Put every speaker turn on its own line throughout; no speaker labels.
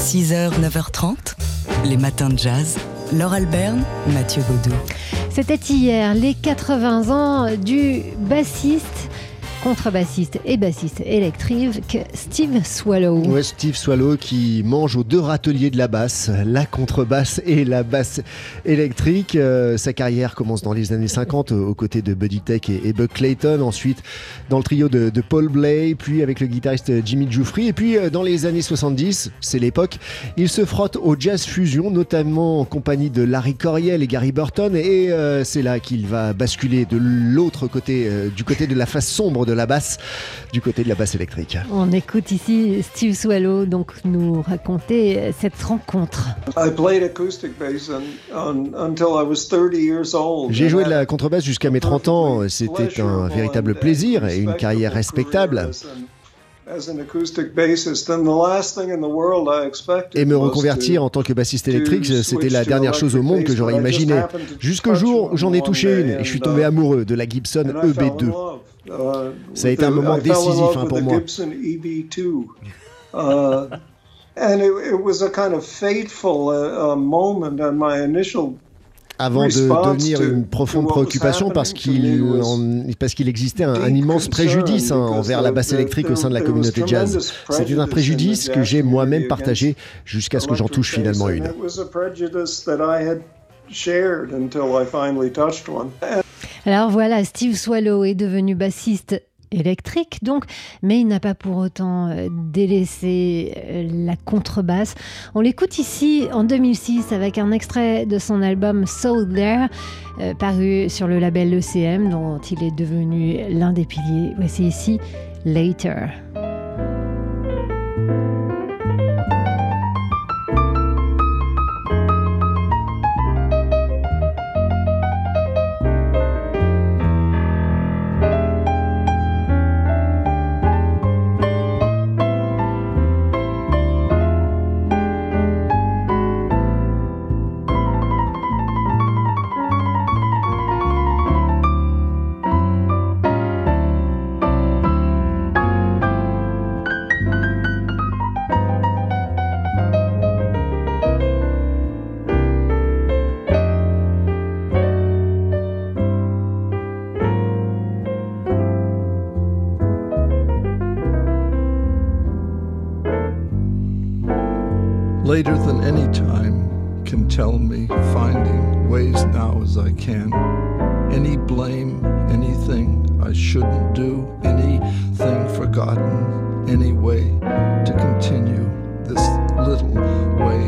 6h, 9h30, les matins de jazz. Laure Alberne, Mathieu Baudou.
C'était hier les 80 ans du bassiste contrebassiste et bassiste électrique Steve Swallow.
Ouais, Steve Swallow qui mange aux deux râteliers de la basse, la contrebasse et la basse électrique. Euh, sa carrière commence dans les années 50 aux côtés de Buddy Tech et, Buck Clayton, ensuite dans le trio de, Paul Blay, puis avec le guitariste Jimmy Jufrey, et puis euh, dans les années 70, c'est l'époque, il se frotte au jazz fusion, notamment en compagnie de Larry Coriel et Gary Burton, et euh, c'est là qu'il va basculer de l'autre côté, du côté de la face sombre de la basse du côté de la basse électrique.
On écoute ici Steve Swallow donc nous raconter cette rencontre.
J'ai joué de la contrebasse jusqu'à mes 30 ans. C'était un véritable plaisir et une carrière respectable. Et me reconvertir en tant que bassiste électrique, c'était la dernière chose au monde que j'aurais imaginé. Jusqu'au jour où j'en ai touché une et je suis tombé uh, amoureux de la Gibson EB2. E uh, Ça a été un moment décisif hein, pour moi. Avant de devenir une profonde préoccupation parce qu'il parce qu'il existait un, immense préjudice hein, envers la basse électrique au sein de la communauté jazz. C'est un préjudice que j'ai moi-même partagé jusqu'à ce que j'en touche finalement une.
Alors voilà, Steve Swallow est devenu bassiste électrique donc, mais il n'a pas pour autant euh, délaissé euh, la contrebasse. On l'écoute ici en 2006 avec un extrait de son album So There, euh, paru sur le label ECM dont il est devenu l'un des piliers. Voici ici later
blame, anything I shouldn't do, anything forgotten, any way to continue this little way,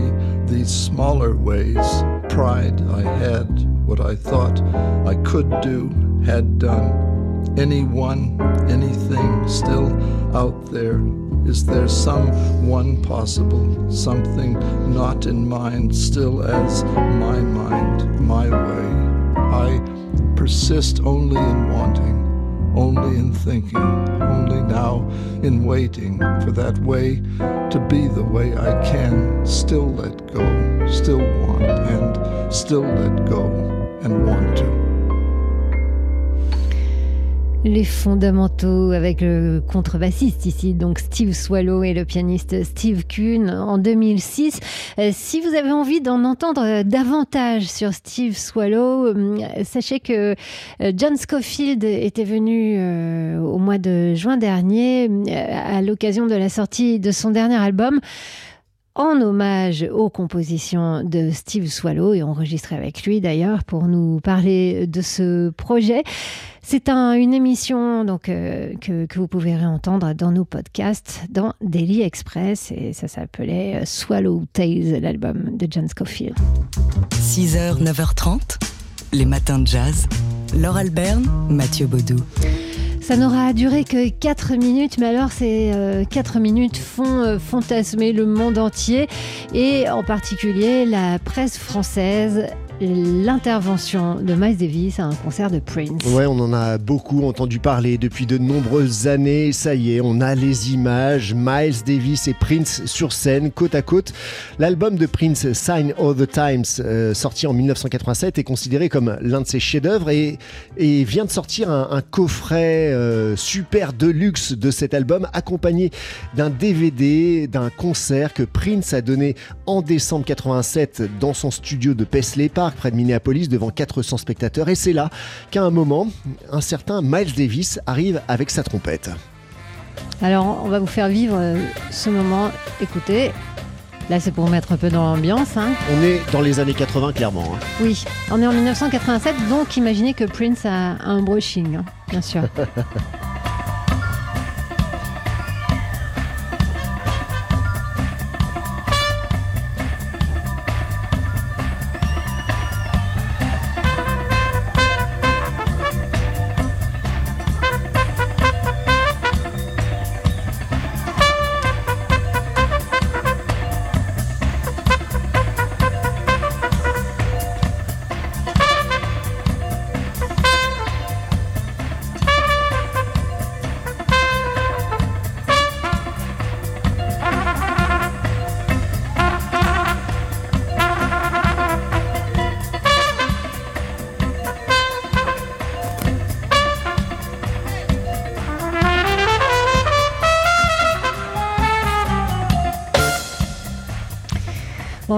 these smaller ways. Pride I had, what I thought I could do, had done. Anyone, anything still out there is there some one possible, something not in mind, still as my mind, my way? I persist only in wanting, only in thinking, only now in waiting for that way to be the way I can still let go, still want, and still let go
Les fondamentaux avec le contrebassiste ici, donc Steve Swallow et le pianiste Steve Kuhn en 2006. Euh, si vous avez envie d'en entendre davantage sur Steve Swallow, euh, sachez que euh, John Scofield était venu au mois de juin dernier à l'occasion de la sortie de son dernier album en hommage aux compositions de Steve Swallow et enregistré avec lui d'ailleurs pour nous parler de ce projet. C'est une émission donc euh, que, vous pouvez réentendre dans nos podcasts dans Daily Express et ça s'appelait euh, Swallow Tales, l'album de John Scofield.
6h, 9h30, les matins de jazz. Laure Alberne, Mathieu Baudou.
Ça n'aura duré que 4 minutes, mais alors ces 4 euh, minutes font fantasmer le monde entier et en particulier la presse française l'intervention de Miles Davis à un concert de Prince.
Ouais, on en a beaucoup entendu parler depuis de nombreuses années. Ça y est, on a les images. Miles Davis et Prince sur scène, côte à côte. L'album de Prince, Sign of the Times, euh, sorti en 1987, est considéré comme l'un de ses chefs-d'œuvre et, et, vient de sortir un, coffret euh, super deluxe de cet album, accompagné d'un DVD, d'un concert que Prince a donné en décembre 87 dans son studio de Paisley Park, près de Minneapolis, devant 400 spectateurs. Et c'est là qu'à un moment, un certain Miles Davis arrive avec sa trompette.
Alors, on va vous faire vivre euh, ce moment. Écoutez, Là, c'est pour mettre un peu dans l'ambiance. Hein.
On est dans les années 80, clairement. Hein.
Oui, on est en 1987, donc imaginez que Prince a un brushing, hein, bien sûr.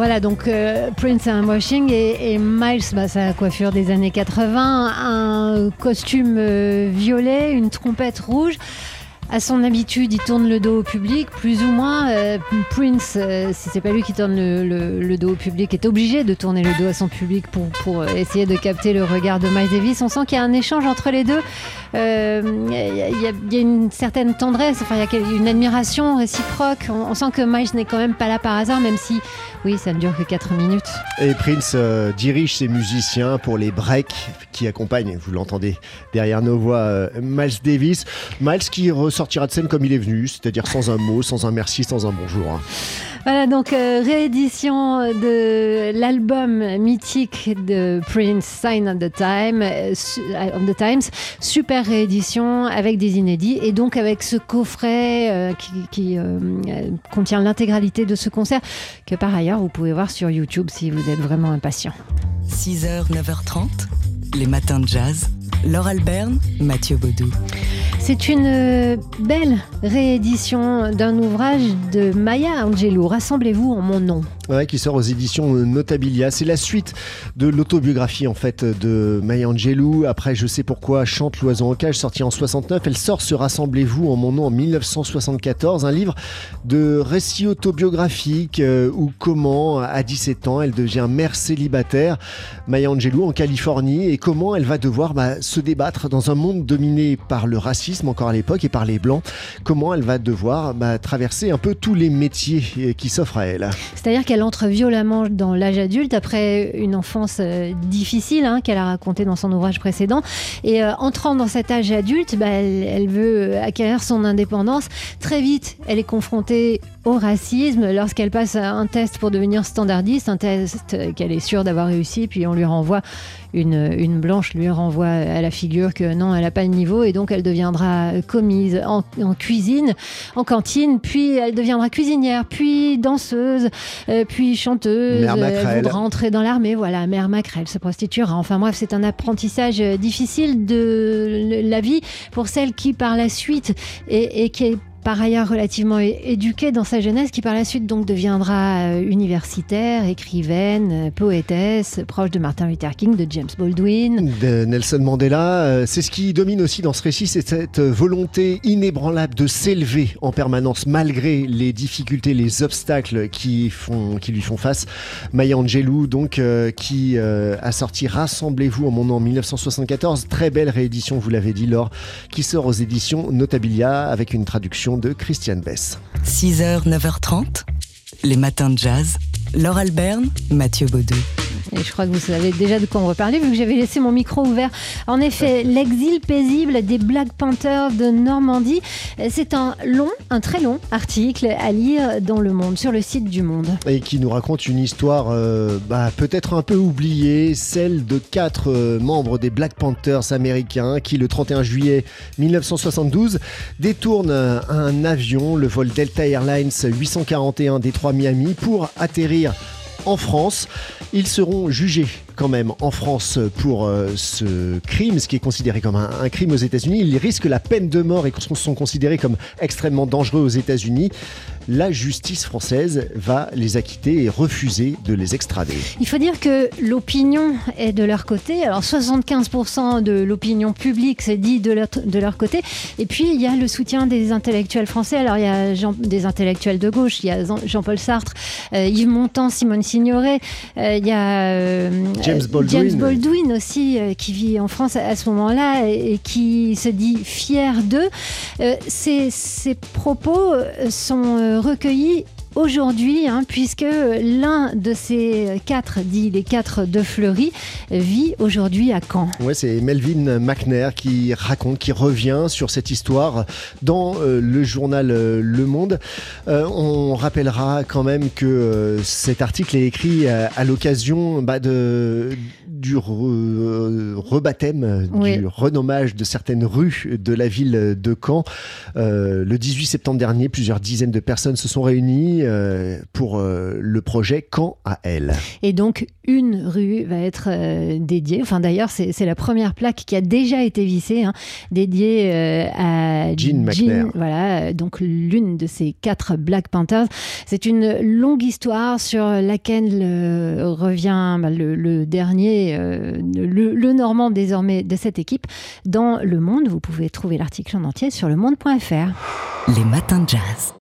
voilà, donc euh, Prince a un washing et, Miles, bah, sa coiffure des années 80, un costume euh, violet, une trompette rouge. À son habitude, il tourne le dos au public, plus ou moins. Euh, Prince, si c'est pas lui qui tourne le, dos au public, est obligé de tourner le dos à son public pour, pour essayer de capter le regard de Miles Davis. On sent qu'il y a un échange entre les deux. Il y, a une certaine tendresse, enfin, il y a une admiration réciproque. On, sent que Miles n'est quand même pas là par hasard, même si oui, ça ne dure que 4 minutes.
Et Prince euh, dirige ses musiciens pour les breaks qui accompagnent, vous l'entendez derrière nos voix, euh, Miles Davis. Miles qui ressortira de scène comme il est venu, c'est-à-dire sans un mot, sans un merci, sans un bonjour.
Voilà, donc euh, réédition de l'album mythique de Prince, Sign of the, Time, of the Times. Super réédition avec des inédits et donc avec ce coffret qui, contient l'intégralité de ce concert que par ailleurs vous pouvez voir sur YouTube si vous êtes vraiment impatient.
6h, 9h30, les matins de jazz. Laure Alberne, Mathieu Baudou.
C'est une euh, belle réédition d'un ouvrage de Maya Angelou. Rassemblez-vous en mon nom.
Ouais, qui sort aux éditions Notabilia. C'est la suite de l'autobiographie en fait de Maya Angelou. Après, je sais pourquoi, chante l'oiseau en cage, sorti en 69. Elle sort ce Rassemblez-vous en mon nom en 1974, un livre de récits autobiographiques euh, où comment, à 17 ans, elle devient mère célibataire, Maya Angelou en Californie, et comment elle va devoir bah, se débattre dans un monde dominé par le racisme encore à l'époque et par les blancs. Comment elle va devoir bah, traverser un peu tous les métiers euh, qui s'offrent à elle.
C'est-à-dire qu'elle entre violemment dans l'âge adulte après une enfance euh, difficile hein, qu'elle a raconté dans son ouvrage précédent. Et euh, entrant dans cet âge adulte, bah, elle, veut acquérir son indépendance. Très vite, elle est confrontée au racisme lorsqu'elle passe un test pour devenir standardiste, un test qu'elle est sûre d'avoir réussi, puis on lui renvoie une, une blanche, lui renvoie à la figure que non, elle n'a pas le niveau et donc elle deviendra commise en, cuisine, en cantine, puis elle deviendra cuisinière, puis danseuse, euh, puis chanteuse.
Mère Elle
voudra entrer dans l'armée, voilà, mère Macrel se prostituera. Enfin bref, c'est un apprentissage difficile de la vie pour celle qui par la suite et, et qui est par ailleurs relativement éduquée dans sa jeunesse, qui par la suite donc deviendra euh, universitaire, écrivaine, euh, poétesse, proche de Martin Luther King, de James Baldwin.
De Nelson Mandela. Euh, c'est ce qui domine aussi dans ce récit, c'est cette volonté inébranlable de s'élever en permanence malgré les difficultés, les obstacles qui, font, qui lui font face. Maya Angelou, donc, qui a sorti Rassemblez-vous en mon en 1974. Très belle réédition, vous l'avez dit, Laure, qui sort aux éditions Notabilia avec une traduction de Christiane Bess.
6h, 9h30, les matins de jazz. Laure Alberne, Mathieu Baudou.
Et je crois que vous savez déjà de quoi on va parler vu que j'avais laissé mon micro ouvert. En effet, l'exil paisible des Black Panthers de Normandie. C'est un long, un très long article à lire dans Le Monde, sur le site du Monde.
Et qui nous raconte une histoire euh, bah, peut-être un peu oubliée, celle de quatre euh, membres des Black Panthers américains qui, le 31 juillet 1972, détournent un avion, le vol Delta Airlines 841 Détroit Miami, pour atterrir en France. Ils seront jugés quand même en France pour euh, ce crime, ce qui est considéré comme un, crime aux États-Unis. Ils risquent la peine de mort et sont considérés comme extrêmement dangereux aux États-Unis. La justice française va les acquitter et refuser de les extrader.
Il faut dire que l'opinion est de leur côté. Alors 75% de l'opinion publique s'est dit de leur, de leur côté. Et puis il y a le soutien des intellectuels français. Alors il y a des intellectuels de gauche, il y a Jean- Jean-Paul Sartre, euh, Yves Montand, Simone Signoret, euh, il y a
James
euh,
Baldwin.
James Baldwin aussi euh, qui vit en France à, ce moment-là et, qui se dit fier d'eux. Euh, ces, ces propos euh, sont euh, recueillis aujourd'hui, hein, puisque l'un de ces quatre, dit les quatre de Fleury, vit aujourd'hui à Caen.
Ouais, c'est Melvin McNair qui raconte, qui revient sur cette histoire dans euh, le journal euh, Le Monde. Euh, on rappellera quand même que euh, cet article est écrit à, l'occasion bah, de, du re- euh, rebaptême,
Oui.
du renommage de certaines rues de la ville de Caen. Euh, le 18 septembre dernier, plusieurs dizaines de personnes se sont réunies euh, pour euh, le projet Caen à elle.
Et donc, une rue va être dédiée. Enfin, d'ailleurs, c'est la première plaque qui a déjà été vissée, hein, dédiée à
Jean McNair.
Voilà, donc l'une de ces quatre Black Panthers. C'est une longue histoire sur laquelle revient bah, le, le dernier, euh, le, Normand désormais de cette équipe dans Le Monde. Vous pouvez trouver l'article en entier sur lemonde.fr.
Les matins de jazz.